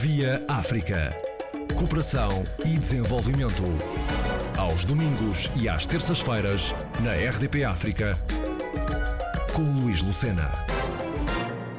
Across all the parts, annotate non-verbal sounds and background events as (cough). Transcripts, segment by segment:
Via África. Cooperação e desenvolvimento. Aos domingos e às terças-feiras, na RDP África, com Luís Lucena.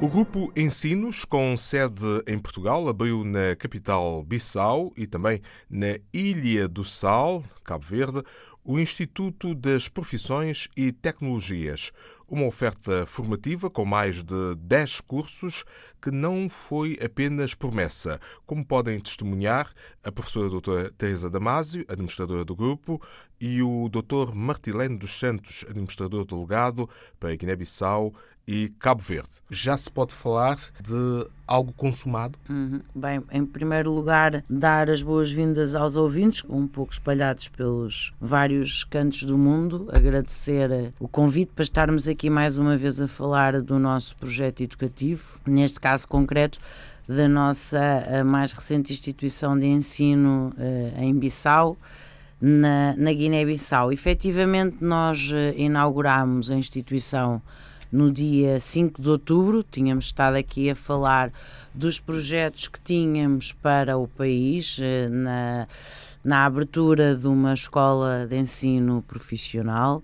O grupo Ensinos, com sede em Portugal, abriu na capital Bissau e também na Ilha do Sal, Cabo Verde, o Instituto das Profissões e Tecnologias, uma oferta formativa com mais de 10 cursos que não foi apenas promessa, como podem testemunhar a professora doutora Teresa Damasio, administradora do grupo, e o Dr. Martilene dos Santos, administrador delegado para Guiné-Bissau e Cabo Verde. Já se pode falar de algo consumado? Uhum. Bem, em primeiro lugar, dar as boas-vindas aos ouvintes, um pouco espalhados pelos vários cantos do mundo, agradecer o convite para estarmos aqui mais uma vez a falar do nosso projeto educativo, neste caso concreto da nossa mais recente instituição de ensino uh, em Bissau, na, na Guiné-Bissau. Efetivamente, nós uh, inauguramos a instituição no dia 5 de outubro. Tínhamos estado aqui a falar dos projetos que tínhamos para o país eh, na, na abertura de uma escola de ensino profissional.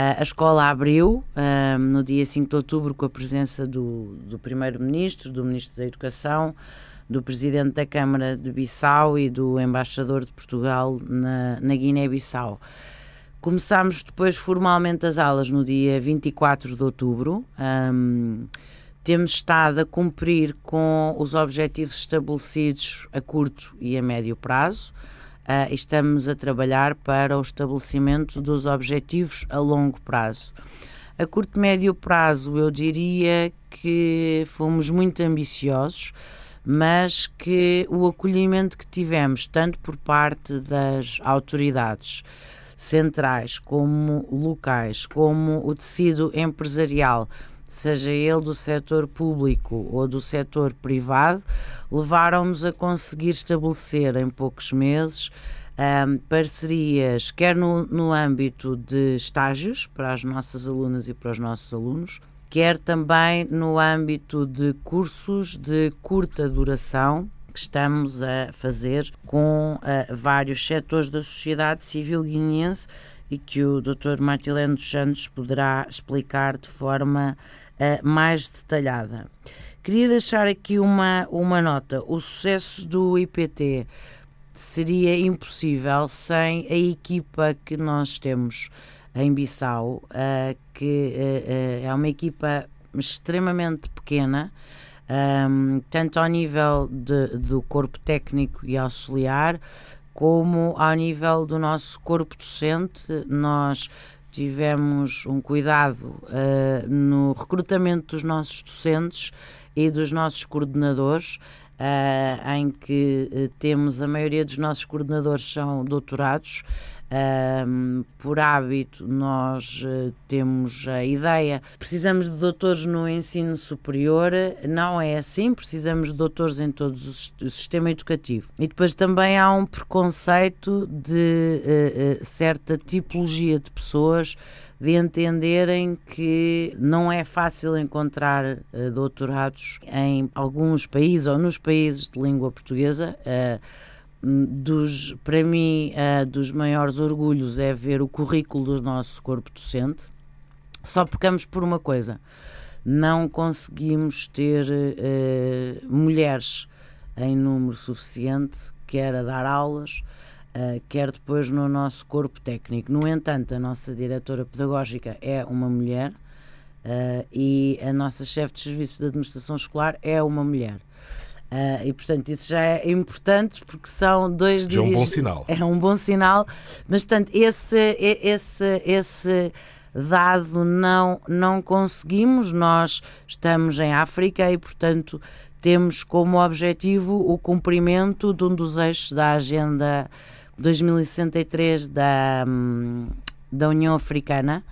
A escola abriu um, no dia 5 de outubro com a presença do, do Primeiro-Ministro, do Ministro da Educação, do Presidente da Câmara de Bissau e do Embaixador de Portugal na, na Guiné-Bissau. Começámos depois formalmente as aulas no dia 24 de outubro. Um, temos estado a cumprir com os objetivos estabelecidos a curto e a médio prazo. Uh, estamos a trabalhar para o estabelecimento dos objetivos a longo prazo. A curto e médio prazo, eu diria que fomos muito ambiciosos, mas que o acolhimento que tivemos, tanto por parte das autoridades, centrais, como locais, como o tecido empresarial, seja ele do setor público ou do setor privado, levaram-nos a conseguir estabelecer em poucos meses um, parcerias, quer no, no âmbito de estágios para as nossas alunas e para os nossos alunos, quer também no âmbito de cursos de curta duração, que estamos a fazer com uh, vários setores da sociedade civil guineense e que o Dr. Martilene dos Santos poderá explicar de forma uh, mais detalhada. Queria deixar aqui uma, uma nota. O sucesso do IPT seria impossível sem a equipa que nós temos em Bissau, uh, que é uma equipa extremamente pequena, um, tanto ao nível de, do corpo técnico e auxiliar, como ao nível do nosso corpo docente. Nós tivemos um cuidado uh, no recrutamento dos nossos docentes e dos nossos coordenadores. Uh, em que uh, temos a maioria dos nossos coordenadores são doutorados um, por hábito, nós uh, temos a ideia, precisamos de doutores no ensino superior, não é assim, precisamos de doutores em todo o sistema educativo. E depois também há um preconceito de uh, uh, certa tipologia de pessoas de entenderem que não é fácil encontrar doutorados em alguns países ou nos países de língua portuguesa. Uh, dos, para mim, uh, dos maiores orgulhos é ver o currículo do nosso corpo docente. Só pecamos por uma coisa: não conseguimos ter uh, mulheres em número suficiente, quer a dar aulas, uh, quer depois no nosso corpo técnico. No entanto, a nossa diretora pedagógica é uma mulher e a nossa chefe de serviços de administração escolar é uma mulher. Uh, e portanto isso já é importante porque são dois já é um bom sinal. (laughs) É um bom sinal mas portanto esse esse esse dado não não conseguimos. Nós estamos em África e portanto temos como objetivo o cumprimento de um dos eixos da agenda 2063 da hum, da União Africana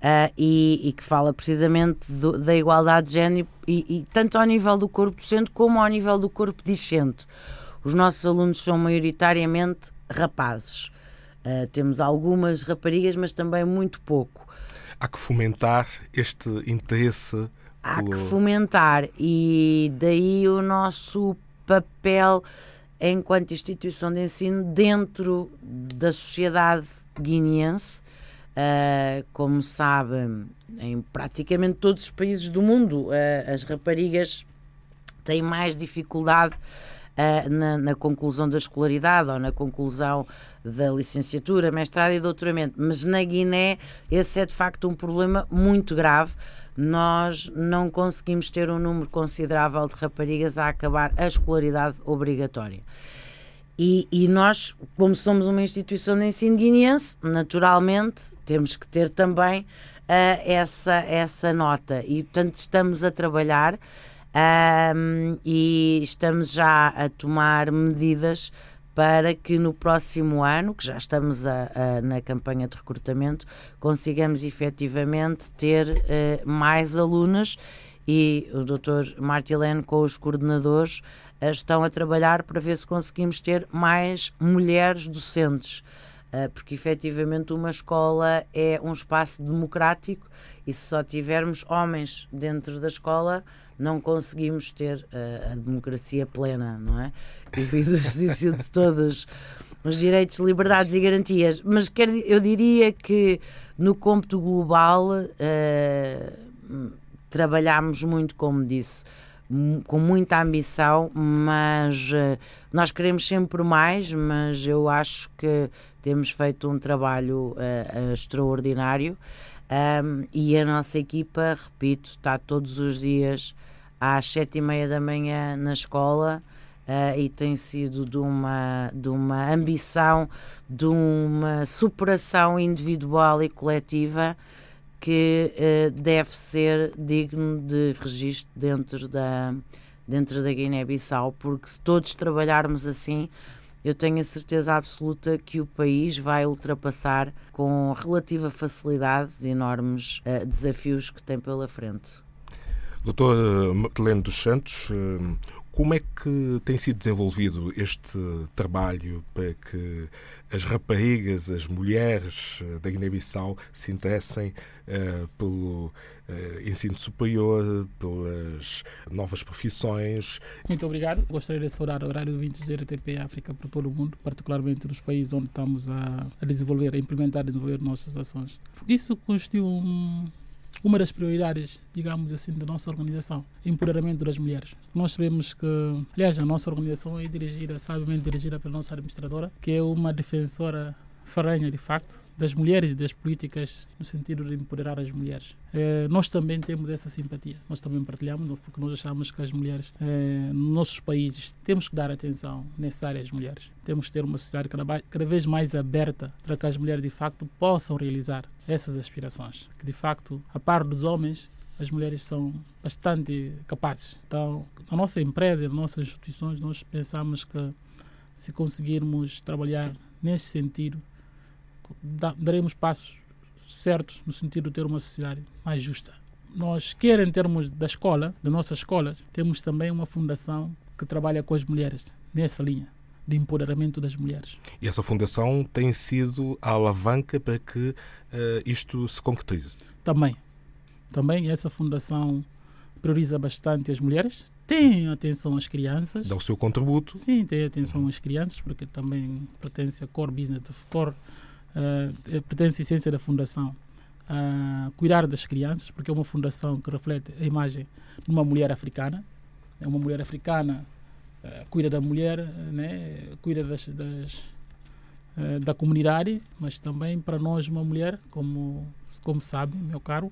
Uh, e, e, que fala precisamente do, da igualdade de género, e, e, tanto ao nível do corpo docente como ao nível do corpo discente. Os nossos alunos são maioritariamente rapazes. Uh, temos algumas raparigas, mas também muito pouco. Há que fomentar este interesse. Há pelo... que fomentar, e daí o nosso papel enquanto instituição de ensino dentro da sociedade guineense. Uh, como sabem, em praticamente todos os países do mundo, uh, as raparigas têm mais dificuldade uh, na, na, conclusão da escolaridade ou na conclusão da licenciatura, mestrado e doutoramento. Mas na Guiné, esse é de facto um problema muito grave. Nós não conseguimos ter um número considerável de raparigas a acabar a escolaridade obrigatória. E, e, nós, como somos uma instituição de ensino guineense, naturalmente temos que ter também uh, essa, essa nota. E, portanto, estamos a trabalhar um, e estamos já a tomar medidas para que no próximo ano, que já estamos a, a, na campanha de recrutamento, consigamos efetivamente ter uh, mais alunas e o Dr. Martilene com os coordenadores estão a trabalhar para ver se conseguimos ter mais mulheres docentes, uh, porque efetivamente uma escola é um espaço democrático e se só tivermos homens dentro da escola não conseguimos ter uh, a democracia plena, não é? (laughs) E o exercício de todos os direitos, liberdades e garantias. Mas quer, eu diria que no cômputo global uh, trabalhamos muito, como disse, com muita ambição, mas uh, nós queremos sempre mais, mas eu acho que temos feito um trabalho uh, extraordinário. Um, e a nossa equipa, repito, está todos os dias às sete e meia da manhã na escola uh, e tem sido de uma, de uma ambição, de uma superação individual e coletiva que uh, deve ser digno de registro dentro da, dentro da Guiné-Bissau, porque se todos trabalharmos assim, eu tenho a certeza absoluta que o país vai ultrapassar com relativa facilidade enormes uh, desafios que tem pela frente. Doutor eh, Maquilene dos Santos, como é que tem sido desenvolvido este trabalho para que as raparigas, as mulheres eh, da Guiné-Bissau se interessem uh, pelo uh, ensino superior, pelas novas profissões? Muito obrigado. Gostaria de saudar o horário ouvintes da RTP África para todo o mundo, particularmente nos países onde estamos a, a desenvolver, a implementar e desenvolver nossas ações. Isso constitui um, uma das prioridades, digamos assim, da nossa organização, empoderamento das mulheres. Nós sabemos que, aliás, a nossa organização é dirigida, sabiamente dirigida pela nossa administradora, que é uma defensora faranha, de facto, das mulheres e das políticas no sentido de empoderar as mulheres. Eh, nós também temos essa simpatia, nós também partilhamos, porque nós achamos que as mulheres, eh, nos nossos países, temos que dar atenção necessária às mulheres. Temos que ter uma sociedade cada, cada vez mais aberta para que as mulheres, de facto, possam realizar essas aspirações. Que, de facto, a par dos homens, as mulheres são bastante capazes. Então, na nossa empresa, nas nossas instituições, nós pensamos que se conseguirmos trabalhar nesse sentido, daremos passos certos no sentido de ter uma sociedade mais justa. Nós, quer em termos da escola, da nossa escola, temos também uma fundação que trabalha com as mulheres nessa linha de empoderamento das mulheres. E essa fundação tem sido a alavanca para que uh, isto se concretize? Também. Também essa fundação prioriza bastante as mulheres, tem atenção às crianças. Dá o seu contributo. Sim, tem atenção às crianças, porque também pertence a core business, core uh, pertence à essência da fundação a cuidar das crianças, porque é uma fundação que reflete a imagem de uma mulher africana. É uma mulher africana, uh, cuida da mulher, né, cuida das, das da comunidade, mas também para nós uma mulher, como, como sabe, meu caro,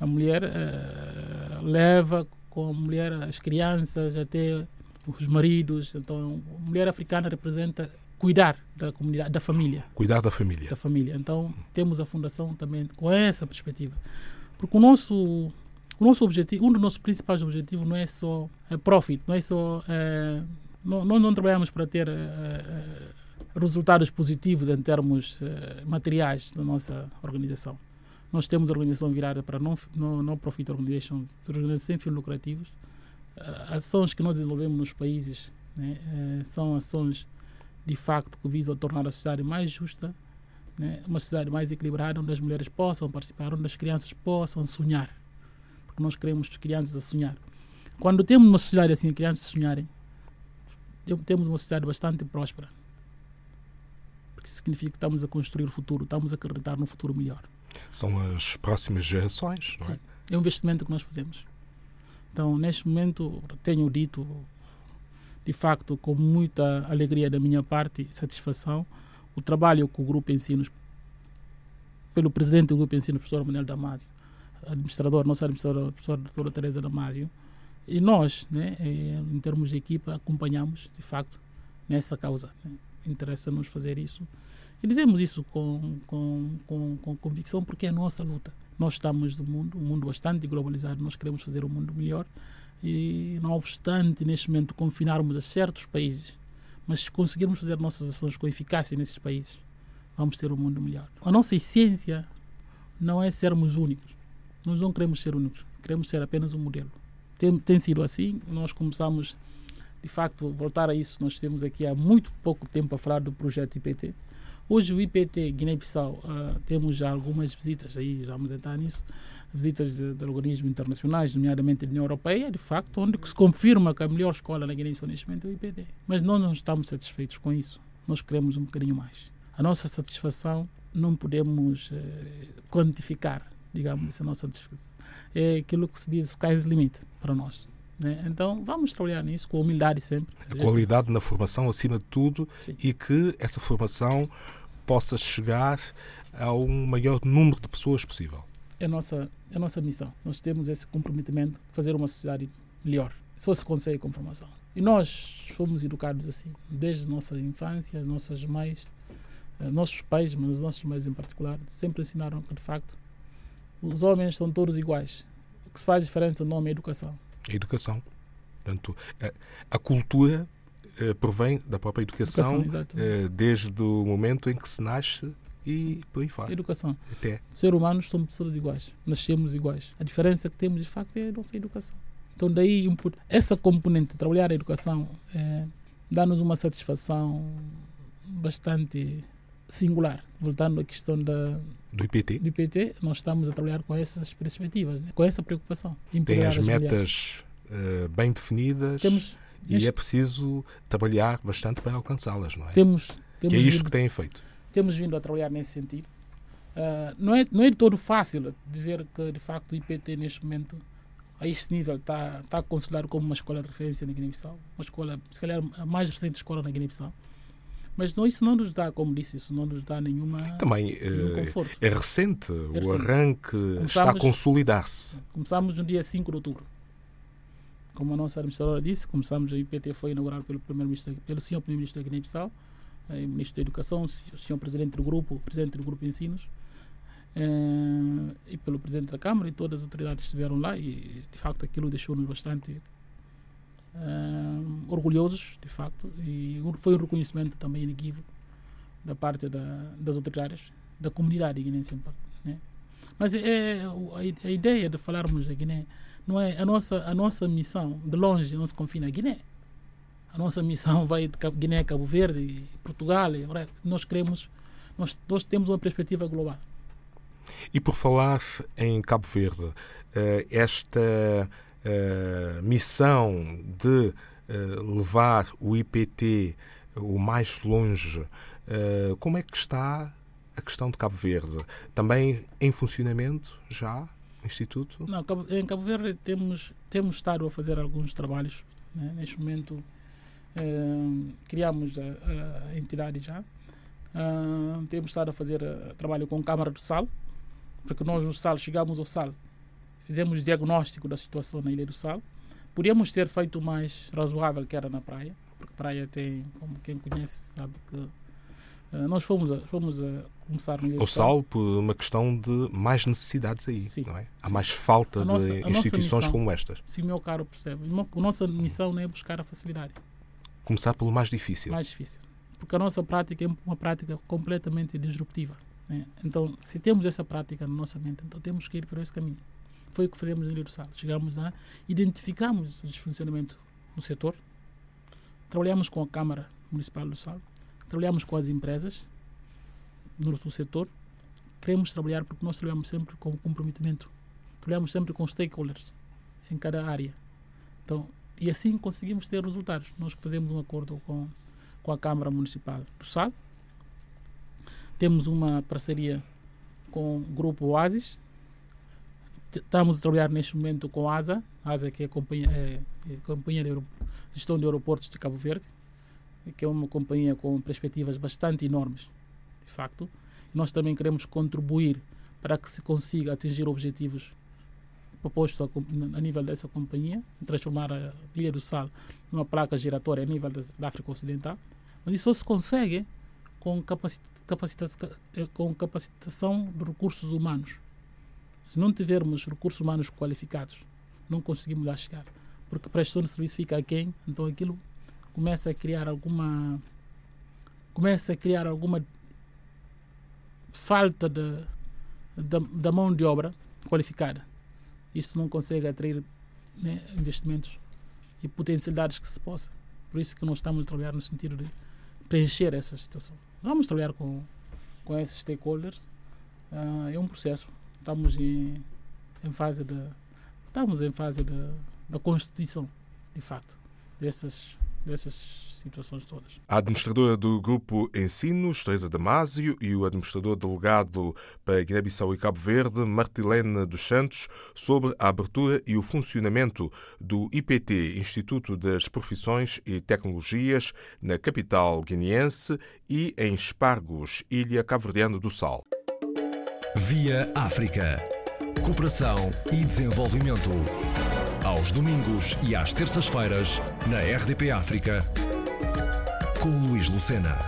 a mulher uh, leva com a mulher as crianças até os maridos. Então, a mulher africana representa cuidar da comunidade, da família. Cuidar da família. Da família. Então, temos a fundação também com essa perspectiva. Porque o nosso o nosso objetivo, um dos nossos principais objetivos não é só é profit, não é só é, não, nós não trabalhamos para ter é, é, resultados positivos em termos é, materiais da nossa organização. Nós temos a organização virada para não não, não profit organization, organizações sem fins lucrativos. ações que nós desenvolvemos nos países né, são ações de facto que visa tornar a sociedade mais justa, né? uma sociedade mais equilibrada, onde as mulheres possam participar, onde as crianças possam sonhar. Porque nós queremos crianças a sonhar. Quando temos uma sociedade assim, crianças a sonharem, temos uma sociedade bastante próspera. Porque isso significa que estamos a construir o futuro, estamos a acreditar no futuro melhor. São as próximas gerações, não é? Sim. É um investimento que nós fazemos. Então, neste momento, tenho dito, de facto, com muita alegria da minha parte e satisfação, o trabalho que o Grupo Ensinos, pelo presidente do Grupo Ensinos, professor Manuel Damasio, administrador, nosso administrador, professor doutora Teresa Damasio, e nós, né, eh, em termos de equipa, acompanhamos, de facto, nessa causa. Né? Interessa-nos fazer isso. E dizemos isso com, com, com, com convicção porque é a nossa luta. Nós estamos no mundo, um mundo bastante globalizado, nós queremos fazer um mundo melhor e, não obstante, neste momento, confinarmos a certos países, mas se conseguirmos fazer nossas ações com eficácia nesses países, vamos ter um mundo melhor. A nossa essência não é sermos únicos. Nós não queremos ser únicos, queremos ser apenas um modelo. Tem, tem sido assim, nós começamos, de facto, voltar a isso. Nós temos aqui há muito pouco tempo a falar do projeto IPT Hoje o IPT Guiné-Bissau uh, temos já algumas visitas, aí já vamos entrar nisso, visitas de, de organismos internacionais, nomeadamente da União Europeia, de facto, onde se confirma que a melhor escola na Guiné-Bissau neste momento é o IPT. Mas nós não estamos satisfeitos com isso. Nós queremos um bocadinho mais. A nossa satisfação não podemos uh, quantificar, digamos, essa nossa satisfação. É aquilo que se diz, sky's limit para nós. Né? Então vamos trabalhar nisso com humildade sempre. A qualidade na formação acima de tudo Sim. e que essa formação possa chegar ao maior número de pessoas possível. É a nossa, é a nossa missão. Nós temos esse comprometimento de fazer uma sociedade melhor. Só se consegue com formação. E nós fomos educados assim, desde nossa infância, nossas mães, eh, nossos pais, mas os nossos mães em particular, sempre ensinaram que, de facto, os homens são todos iguais. O que se faz diferença no nome é a educação. A educação. Portanto, a, a cultura eh, provém da própria educação, educação uh, desde o momento em que se nasce e por aí fora. Educação. Até. Ser humanos somos pessoas iguais, nascemos iguais. A diferença que temos, de facto, é a nossa educação. Então, daí, essa componente, trabalhar a educação, é, dá-nos uma satisfação bastante singular. Voltando à questão da, do IPT. do IPT, nós estamos a trabalhar com essas perspectivas, né? com essa preocupação. Tem as, as metas uh, bem definidas. Temos, e este... é preciso trabalhar bastante para alcançá-las, não é? Temos, temos e é isto vindo, que têm feito. Temos vindo a trabalhar nesse sentido. Uh, não, é, não é de todo fácil dizer que, de facto, o IPT, neste momento, a este nível, está, está considerado como uma escola de referência na Guiné-Bissau. Uma escola, se calhar, a mais recente escola na Guiné-Bissau. Mas não, isso não nos dá, como disse, isso não nos dá nenhuma. Também uh, é recente, é o recente. arranque está a consolidar-se. Começámos no dia 5 de outubro como a nossa administradora disse, começamos, a IPT foi inaugurado pelo, primeiro-ministro, pelo senhor primeiro-ministro da Guiné-Bissau, eh, ministro da Educação, o senhor presidente do grupo, presidente do grupo Ensinos, eh, e pelo presidente da Câmara, e todas as autoridades estiveram lá, e de facto aquilo deixou-nos bastante eh, orgulhosos, de facto, e foi um reconhecimento também inequívoco da parte da, das autoridades, da comunidade guinense. Né? Mas é, a, a ideia de falarmos da Guiné não é? A nossa a nossa missão de longe não se confina a Guiné. A nossa missão vai de Guiné Cabo Verde Portugal nós queremos nós, nós temos uma perspectiva global. E por falar em Cabo Verde eh, esta eh, missão de eh, levar o IPT o mais longe como é que está a questão de Cabo Verde? Também em funcionamento já Instituto? Não, em Cabo Verde temos, temos estado a fazer alguns trabalhos. Né? Neste momento eh, criamos a, a, entidade já. Uh, temos estado a fazer uh, trabalho com Câmara do Sal, porque nós no Sal chegamos ao Sal, fizemos diagnóstico da situação na Ilha do Sal. Podíamos ter feito mais razoável que era na praia, porque praia tem, como quem conhece sabe que nós fomos a, fomos a começar no O sal por uma questão de mais necessidades aí, sim, não é? Há sim. mais falta nossa, de instituições missão, como estas. Sim, meu caro percebe. A nossa missão não é buscar a facilidade. Começar pelo mais difícil. Mais difícil. Porque a nossa prática é uma prática completamente disruptiva. Né? Então, se temos essa prática na nossa mente, então temos que ir por esse caminho. Foi o que fazemos no do Sal. Chegamos lá, identificamos o desfuncionamento no setor, trabalhamos com a Câmara Municipal do Sal, trabalhamos com as empresas no, no setor, queremos trabalhar porque nós trabalhamos sempre com comprometimento, trabalhamos sempre com stakeholders em cada área. Então, E assim conseguimos ter resultados. Nós fazemos um acordo com, com a Câmara Municipal do Sal, temos uma parceria com o Grupo Oasis, estamos a trabalhar neste momento com a ASA, ASA que é a Companhia, é, é a companhia de Gestão de Aeroportos de Cabo Verde, que é uma companhia com perspectivas bastante enormes, de facto. Nós também queremos contribuir para que se consiga atingir objetivos propostos a, a nível dessa companhia, transformar a Ilha do Sal numa placa giratória a nível da África Ocidental. Mas isso só se consegue com, capacita, capacita, com capacitação de recursos humanos. Se não tivermos recursos humanos qualificados, não conseguimos lá chegar. Porque a prestação de serviço fica quem? Então aquilo começa a criar alguma começa a criar alguma falta de, da mão de obra qualificada. Isso não consegue atrair né, investimentos e potencialidades que se possa. Por isso que nós estamos a trabalhar no sentido de preencher essa situação. Vamos trabalhar com, com esses stakeholders. Uh, é um processo estamos em, em fase de estamos em fase da constituição de facto dessas dessas situações todas. A administradora do Grupo Ensinos, Teresa Damasio, e o administrador delegado para Guiné-Bissau e Cabo Verde, Martilene dos Santos, sobre a abertura e o funcionamento do IPT, Instituto das Profissões e Tecnologias, na capital guineense e em Espargos, ilha cabo-verdiana do Sal. Via África. Cooperação e desenvolvimento. Aos domingos e às terças-feiras, na RDP África, com Luís Lucena.